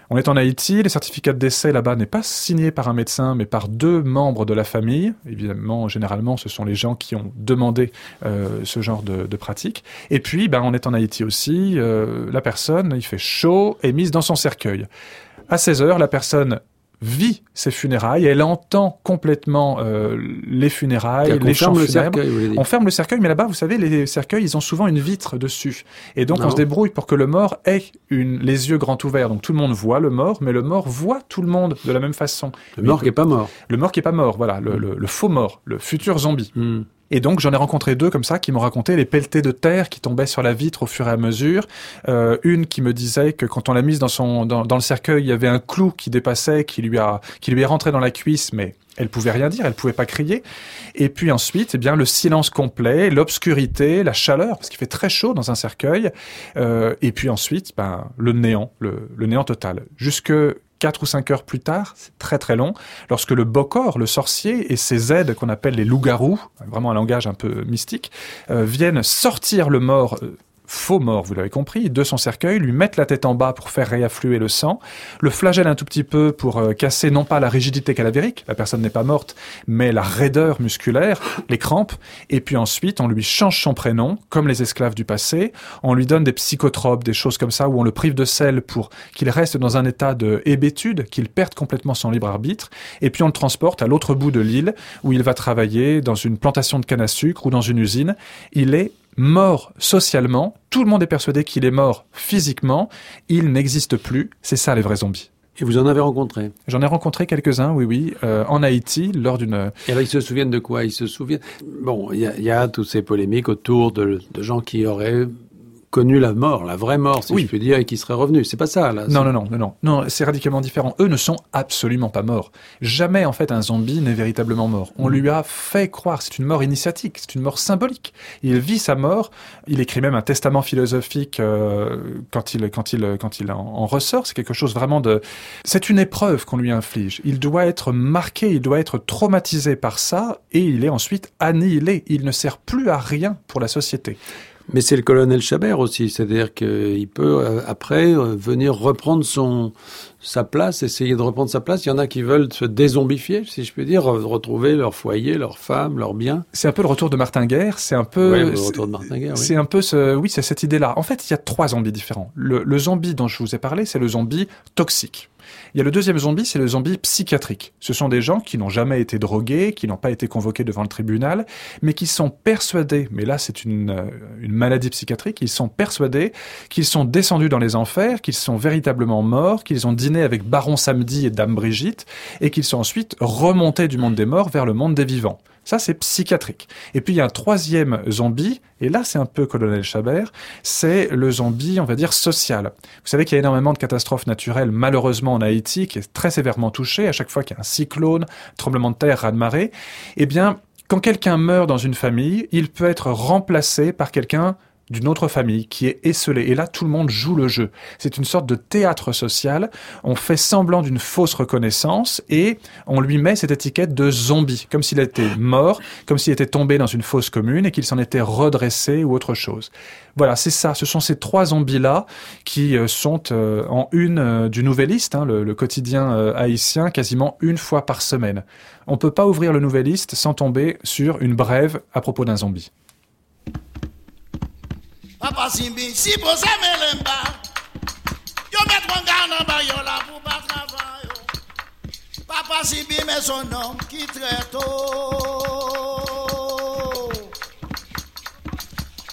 On est en Haïti, les certificats de décès là-bas n'est pas signé par un médecin, mais par deux membres de la famille. Évidemment, généralement, ce sont les gens qui ont demandé euh, ce genre de, pratique. Et puis, ben, on est en Haïti aussi. Euh, la personne, il fait chaud, est mise dans son cercueil. À 16 heures, la personne vit ses funérailles, elle entend complètement euh, les funérailles, les chants funèbres. on ferme le cercueil, mais là-bas, vous savez, les cercueils, ils ont souvent une vitre dessus. Et donc, on se débrouille pour que le mort ait une, les yeux grands ouverts. Donc, tout le monde voit le mort, mais le mort voit tout le monde de la même façon. Le mort qui est pas mort. Le mort qui est pas mort, voilà. Le, le, faux mort, le futur zombie. Hmm. Et donc j'en ai rencontré deux comme ça qui m'ont raconté les pelletés de terre qui tombaient sur la vitre au fur et à mesure. Euh, une qui me disait que quand on l'a mise dans son dans, dans, le cercueil, il y avait un clou qui dépassait, qui lui a qui lui est rentré dans la cuisse, mais elle pouvait rien dire, elle pouvait pas crier. Et puis ensuite, eh bien le silence complet, l'obscurité, la chaleur, parce qu'il fait très chaud dans un cercueil. Euh, et puis ensuite, ben le néant, le, le néant total. Jusque 4 ou 5 heures plus tard, c'est très très long, lorsque le Bokor, le sorcier, et ses aides qu'on appelle les loups-garous, vraiment un langage un peu mystique, euh, viennent sortir le mort euh, faux mort, vous l'avez compris, de son cercueil, lui mettre la tête en bas pour faire réaffluer le sang, le flagelle un tout petit peu pour euh, casser non pas la rigidité cadavérique, la personne n'est pas morte, mais la raideur musculaire, les crampes, et puis ensuite on lui change son prénom, comme les esclaves du passé, on lui donne des psychotropes, des choses comme ça, où on le prive de sel pour qu'il reste dans un état de hébétude, qu'il perde complètement son libre arbitre, et puis on le transporte à l'autre bout de l'île, où il va travailler dans une plantation de canne à sucre ou dans une usine. Il est mort socialement, tout le monde est persuadé qu'il est mort physiquement, il n'existe plus, c'est ça les vrais zombies. Et vous en avez rencontré? J'en ai rencontré quelques-uns, oui, oui, euh, en Haïti, lors d'une... Et alors, ils se souviennent de quoi? Ils se souviennent... Bon, il y, y, a toutes ces polémiques autour de, de gens qui auraient connu la mort, la vraie mort, si je puis dire, et qui serait revenu. C'est pas ça, là. Non, non, non, non, non, non, c'est radicalement différent. Eux ne sont absolument pas morts. Jamais, en fait, un zombie n'est véritablement mort. On mm. lui a fait croire, c'est une mort initiatique, c'est une mort symbolique. Il vit sa mort. Il écrit même un testament philosophique euh, quand il, quand il, quand il en, ressort. C'est quelque chose vraiment de. C'est une épreuve qu'on lui inflige. Il doit être marqué, il doit être traumatisé par ça, et il est ensuite annihilé. Il ne sert plus à rien pour la société. Mais c'est le colonel Chabert aussi, c'est-à-dire qu'il peut euh, après euh, venir reprendre son sa place, essayer de reprendre sa place. Il y en a qui veulent se dézombifier, si je puis dire, retrouver leur foyer, leur femme, leurs biens. C'est un peu le retour de Martin Guerre. C'est un peu. le retour de Martin Guerre. C'est un peu ce, oui, c'est cette idée-là. En fait, il y a trois zombies différents. Le, le zombie dont je vous ai parlé, c'est le zombie toxique. Il y a le deuxième zombie, c'est le zombie psychiatrique. Ce sont des gens qui n'ont jamais été drogués, qui n'ont pas été convoqués devant le tribunal, mais qui sont persuadés, mais là c'est une, euh, une maladie psychiatrique, ils sont persuadés qu'ils sont descendus dans les enfers, qu'ils sont véritablement morts, qu'ils ont dîné avec Baron Samedi et Dame Brigitte, et qu'ils sont ensuite remontés du monde des morts vers le monde des vivants. Ça, c'est psychiatrique. Et puis, il y a un troisième zombie, et là, c'est un peu colonel Chabert, c'est le zombie, on va dire, social. Vous savez qu'il y a énormément de catastrophes naturelles, malheureusement, en Haïti, qui est très sévèrement touché à chaque fois qu'il y a un cyclone, tremblement de terre, raz-de-marée. Eh bien, quand quelqu'un meurt dans une famille, il peut être remplacé par quelqu'un d'une autre famille qui est esselé. Et là, tout le monde joue le jeu. C'est une sorte de théâtre social. On fait semblant d'une fausse reconnaissance et on lui met cette étiquette de zombie, comme s'il était mort, comme s'il était tombé dans une fosse commune et qu'il s'en était redressé ou autre chose. Voilà, c'est ça. Ce sont ces trois zombies-là qui euh, sont euh, en une euh, du Nouvelliste, hein, le, quotidien haïtien, quasiment une fois par semaine. On peut pas ouvrir le Nouvelliste sans tomber sur une brève à propos d'un zombie. Papa Simbi, si pou se me lemba, yo met kon gana ba yo la pou pa travay yo. Papa Simbi me son nom ki treto.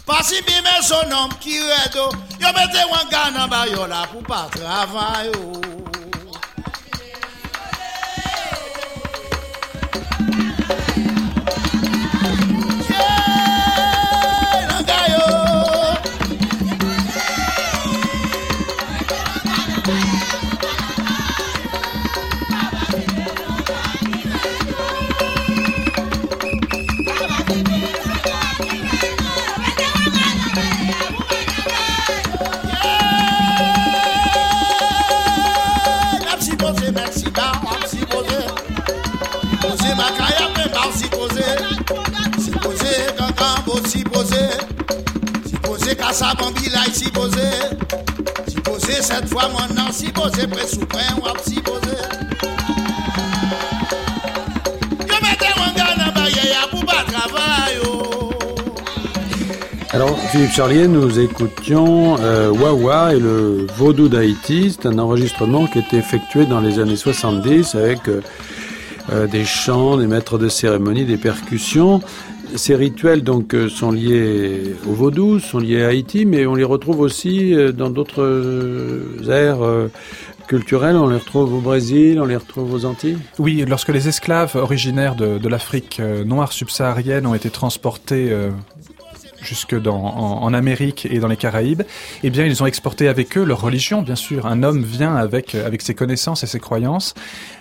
Papa Simbi me son nom ki redo, yo met kon gana ba yo la pou pa travay yo. Travailler. Alors, Philippe Charlier, nous écoutions euh, Wawa et le Vaudou d'Haïti. C'est un enregistrement qui été effectué dans les années 70 avec euh, euh, des chants, des maîtres de cérémonie, des percussions. Ces rituels donc euh, sont liés au vaudou, sont liés à Haïti, mais on les retrouve aussi euh, dans d'autres euh, aires culturelles. On les retrouve au Brésil, on les retrouve aux Antilles. Oui, lorsque les esclaves originaires de, l'Afrique noire subsaharienne ont été transportés jusque dans, en, Amérique et dans les Caraïbes, eh bien, ils ont exporté avec eux leur religion, bien sûr. Un homme vient avec, avec ses connaissances et ses croyances,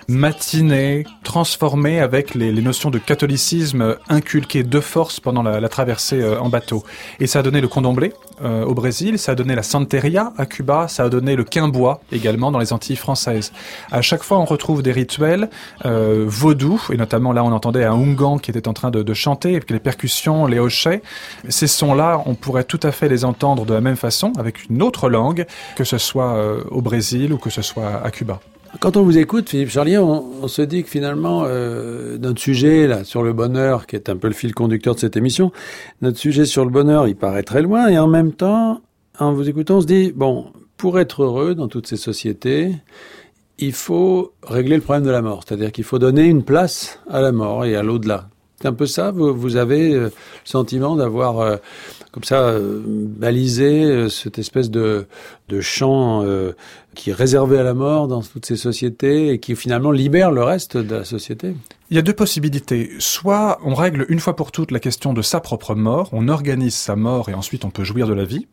matiné, transformé avec les, les notions de catholicisme inculquées de force pendant la, la traversée euh, en bateau. Et ça a donné le condomblé euh, au Brésil, ça a donné la santeria à Cuba, ça a donné le quimbois également dans les Antilles françaises. À chaque fois, on retrouve des rituels euh, vaudous, et notamment là, on entendait un Ungan qui était en train de, de chanter, et les percussions, les hochets. Ces sons-là, on pourrait tout à fait les entendre de la même façon, avec une autre langue, que ce soit euh, au Brésil ou que ce soit à Cuba. Quand on vous écoute, Philippe Charlier, on, se dit que finalement, euh, notre sujet là sur le bonheur, qui est un peu le fil conducteur de cette émission, notre sujet sur le bonheur, il paraît très loin, et en même temps, en vous écoutant, on se dit bon, pour être heureux dans toutes ces sociétés, il faut régler le problème de la mort, c'est-à-dire qu'il faut donner une place à la mort et à l'au-delà. C'est un peu ça. Vous, avez euh, le sentiment d'avoir euh, comme ça euh, balisé cette espèce de, de champ euh, qui est réservé à la mort dans toutes ces sociétés et qui finalement libère le reste de la société. Il y a deux possibilités. Soit on règle une fois pour toutes la question de sa propre mort, on organise sa mort et ensuite on peut jouir de la vie.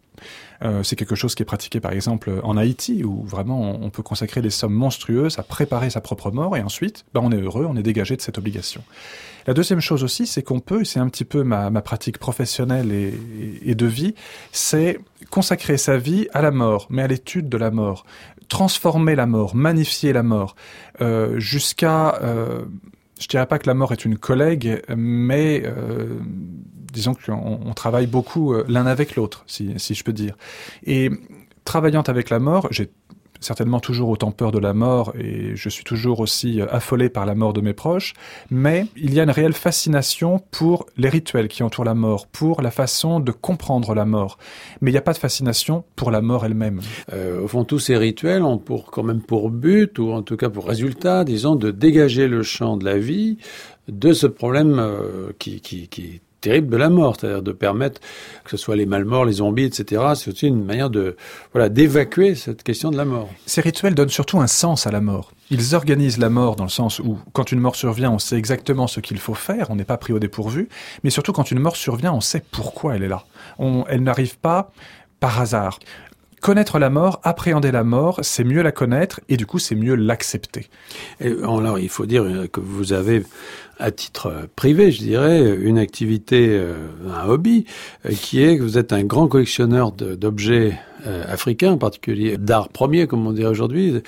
Euh, c'est quelque chose qui est pratiqué par exemple en Haïti où vraiment on peut consacrer des sommes monstrueuses à préparer sa propre mort et ensuite ben, on est heureux, on est dégagé de cette obligation. La deuxième chose aussi, c'est qu'on peut, c'est un petit peu ma, pratique professionnelle et de vie, c'est consacrer sa vie à la mort, mais à l'étude de la mort, transformer la mort, magnifier la mort, euh, jusqu'à euh, je dirais pas que la mort est une collègue, mais euh, disons qu'on on travaille beaucoup euh, l'un avec l'autre, si je peux dire. Et travaillant avec la mort, j'ai certainement toujours autant peur de la mort et je suis toujours aussi euh, affolé par la mort de mes proches, mais il y a une réelle fascination pour les rituels qui entourent la mort, pour la façon de comprendre la mort. Mais il n'y a pas de fascination pour la mort elle-même. Euh, au fond, tous ces rituels ont pour, quand même pour but, ou en tout cas pour résultat, disons, de dégager le champ de la vie de ce problème euh, qui, qui, qui terrible de la mort, c'est-à-dire de permettre que ce soit les malmorts, les zombies, etc. C'est aussi une manière de voilà d'évacuer cette question de la mort. Ces rituels donnent surtout un sens à la mort. Ils organisent la mort dans le sens où, quand une mort survient, on sait exactement ce qu'il faut faire, on n'est pas pris au dépourvu, mais surtout quand une mort survient, on sait pourquoi elle est là. Elle n'arrive pas par hasard connaître la mort, appréhender la mort, c'est mieux la connaître et du coup c'est mieux l'accepter. Alors il faut dire que vous avez à titre privé, je dirais, une activité, euh, un hobby, euh, qui est que vous êtes un grand collectionneur d'objets euh, africains, en particulier d'art premier, comme on dirait aujourd'hui,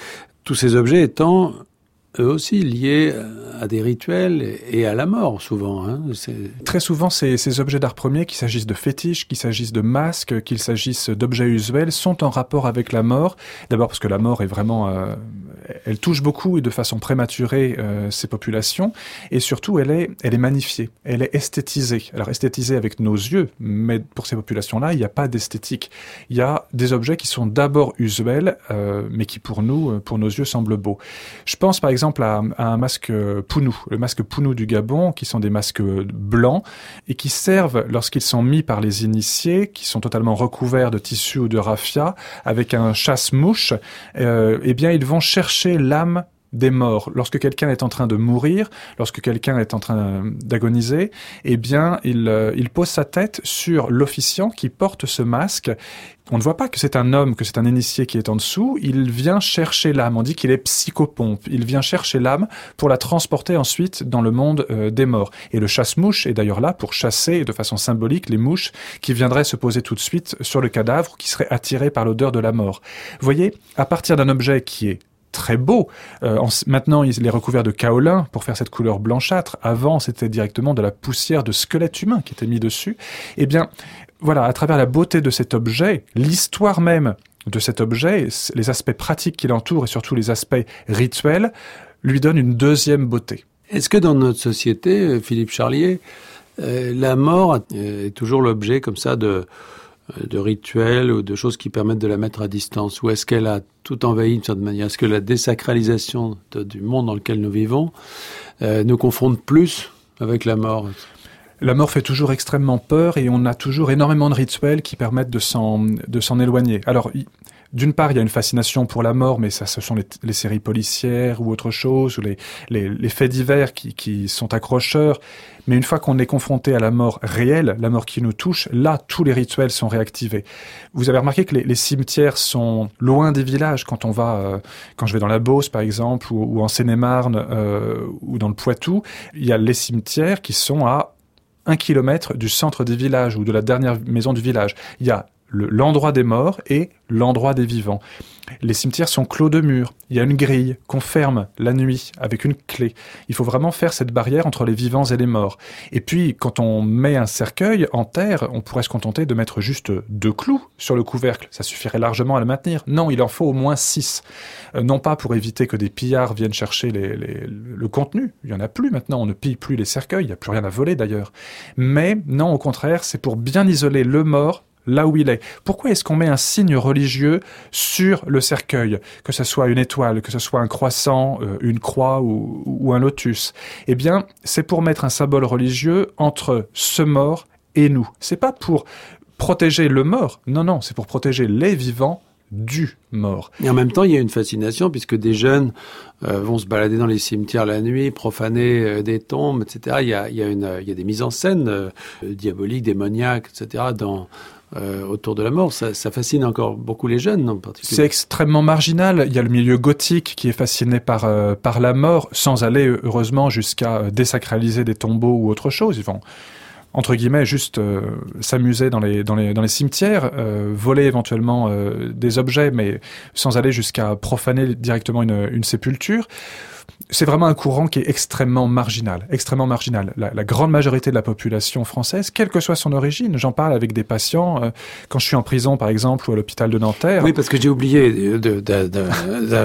tous ces objets étant eux aussi liés à des rituels et à la mort souvent. Hein. Très souvent, ces, objets d'art premier, qu'il s'agisse de fétiches, qu'il s'agisse de masques, qu'il s'agisse d'objets usuels, sont en rapport avec la mort. D'abord parce que la mort est vraiment, euh, elle touche beaucoup et de façon prématurée euh, ces populations, et surtout elle est, elle est magnifiée, elle est esthétisée. Alors esthétisée avec nos yeux, mais pour ces populations-là, il n'y a pas d'esthétique. Il y a des objets qui sont d'abord usuels, euh, mais qui pour nous, pour nos yeux, semblent beaux. Je pense par exemple un masque Pounou, le masque Pounou du Gabon, qui sont des masques blancs et qui servent, lorsqu'ils sont mis par les initiés, qui sont totalement recouverts de tissu ou de raffia, avec un chasse-mouche, euh, eh bien, ils vont chercher l'âme des morts. Lorsque quelqu'un est en train de mourir, lorsque quelqu'un est en train d'agoniser, eh bien, il, euh, il pose sa tête sur l'officiant qui porte ce masque. On ne voit pas que c'est un homme, que c'est un initié qui est en dessous. Il vient chercher l'âme. On dit qu'il est psychopompe. Il vient chercher l'âme pour la transporter ensuite dans le monde euh, des morts. Et le chasse-mouche est d'ailleurs là pour chasser de façon symbolique les mouches qui viendraient se poser tout de suite sur le cadavre, qui seraient attirées par l'odeur de la mort. Vous voyez, à partir d'un objet qui est très beau. Euh, maintenant, il est recouvert de kaolin pour faire cette couleur blanchâtre. Avant, c'était directement de la poussière de squelette humain qui était mis dessus. Eh bien, voilà, à travers la beauté de cet objet, l'histoire même de cet objet, les aspects pratiques qui l'entourent et surtout les aspects rituels, lui donnent une deuxième beauté. Est-ce que dans notre société, euh, Philippe Charlier, euh, la mort est toujours l'objet comme ça de de rituels ou de choses qui permettent de la mettre à distance? Ou est-ce qu'elle a tout envahi d'une certaine manière? Est-ce que la désacralisation du monde dans lequel nous vivons euh, nous confronte plus avec la mort? La mort fait toujours extrêmement peur et on a toujours énormément de rituels qui permettent de s'en de s'en éloigner. Alors d'une part, il y a une fascination pour la mort, mais ça, ce sont les, séries policières ou autre chose, ou les, faits divers qui, qui, sont accrocheurs. Mais une fois qu'on est confronté à la mort réelle, la mort qui nous touche, là, tous les rituels sont réactivés. Vous avez remarqué que les, cimetières sont loin des villages quand on va, euh, quand je vais dans la Beauce, par exemple, ou, en Seine-et-Marne, euh, ou dans le Poitou, il y a les cimetières qui sont à un kilomètre du centre des villages ou de la dernière maison du village. Il y a l'endroit des morts et l'endroit des vivants. Les cimetières sont clos de murs. Il y a une grille qu'on ferme la nuit avec une clé. Il faut vraiment faire cette barrière entre les vivants et les morts. Et puis, quand on met un cercueil en terre, on pourrait se contenter de mettre juste deux clous sur le couvercle. Ça suffirait largement à le maintenir. Non, il en faut au moins six. Euh, non pas pour éviter que des pillards viennent chercher le contenu. Il y en a plus maintenant. On ne pille plus les cercueils. Il n'y a plus rien à voler d'ailleurs. Mais non, au contraire, c'est pour bien isoler le mort là où il est. Pourquoi est-ce qu'on met un signe religieux sur le cercueil, que ce soit une étoile, que ce soit un croissant, euh, une croix ou, un lotus? Eh bien, c'est pour mettre un symbole religieux entre ce mort et nous. C'est pas pour protéger le mort, non, non, c'est pour protéger les vivants du mort. Et en même temps, il y a une fascination puisque des jeunes euh, vont se balader dans les cimetières la nuit, profaner euh, des tombes, etc. Il y a, des mises en scène diaboliques, démoniaques, etc. euh, autour de la mort. Ça, ça, fascine encore beaucoup les jeunes en particulier. C'est extrêmement marginal. Il y a le milieu gothique qui est fasciné par, euh, par la mort, sans aller heureusement jusqu'à euh, désacraliser des tombeaux ou autre chose. Ils vont entre guillemets, juste s'amuser dans les, dans, les, dans les cimetières, voler éventuellement des objets, mais sans aller jusqu'à profaner directement une, une sépulture c'est vraiment un courant qui est extrêmement marginal, extrêmement marginal. La, grande majorité de la population française, quelle que soit son origine, j'en parle avec des patients euh, quand je suis en prison, par exemple, ou à l'hôpital de Nanterre. Oui, parce que j'ai oublié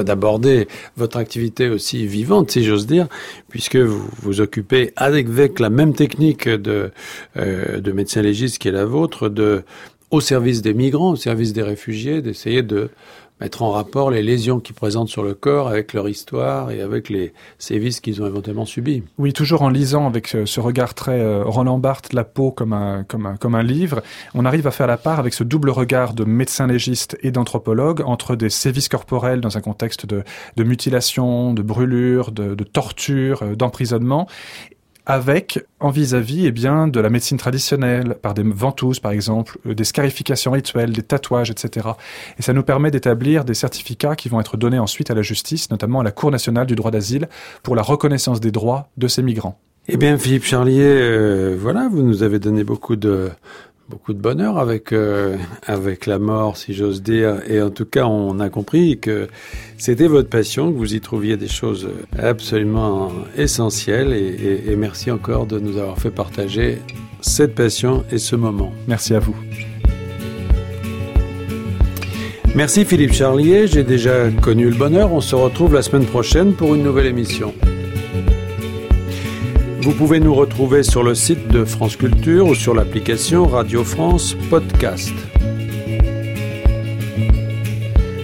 d'aborder votre activité aussi vivante, si j'ose dire, puisque vous vous occupez avec la même technique de, euh, de médecin légiste qui est la vôtre, de au service des migrants, au service des réfugiés, d'essayer de mettre en rapport les lésions qu'ils présentent sur le corps avec leur histoire et avec les sévices qu'ils ont éventuellement subis. Oui, toujours en lisant avec ce, regard très euh, Roland Barthes, la peau comme un, comme, un, comme un livre, on arrive à faire la part avec ce double regard de médecin légiste et d'anthropologue entre des sévices corporels dans un contexte de, mutilation, de brûlure, de, de torture, euh, d'emprisonnement avec en vis-à-vis eh bien de la médecine traditionnelle, par des ventouses par exemple, euh, des scarifications rituelles, des tatouages, etc. Et ça nous permet d'établir des certificats qui vont être donnés ensuite à la justice, notamment à la Cour nationale du droit d'asile, pour la reconnaissance des droits de ces migrants. Eh bien, Philippe Charlier, euh, voilà, vous nous avez donné beaucoup de beaucoup de bonheur avec euh, avec la mort, si j'ose dire. Et en tout cas, on a compris que c'était votre passion, que vous y trouviez des choses absolument essentielles. Et, et merci encore de nous avoir fait partager cette passion et ce moment. Merci à vous. Merci Philippe Charlier, j'ai déjà connu le bonheur. On se retrouve la semaine prochaine pour une nouvelle émission. Vous pouvez nous retrouver sur le site de France Culture ou sur l'application Radio France Podcast.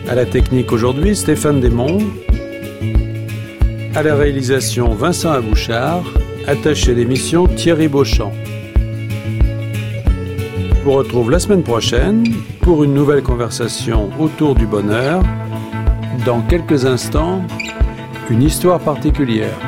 À la technique aujourd'hui, Stéphane Desmond. À la réalisation, Vincent Abouchard. Attaché d'émission, Thierry Beauchamp. Je vous retrouve la semaine prochaine pour une nouvelle conversation autour du bonheur. Dans quelques instants, une histoire particulière.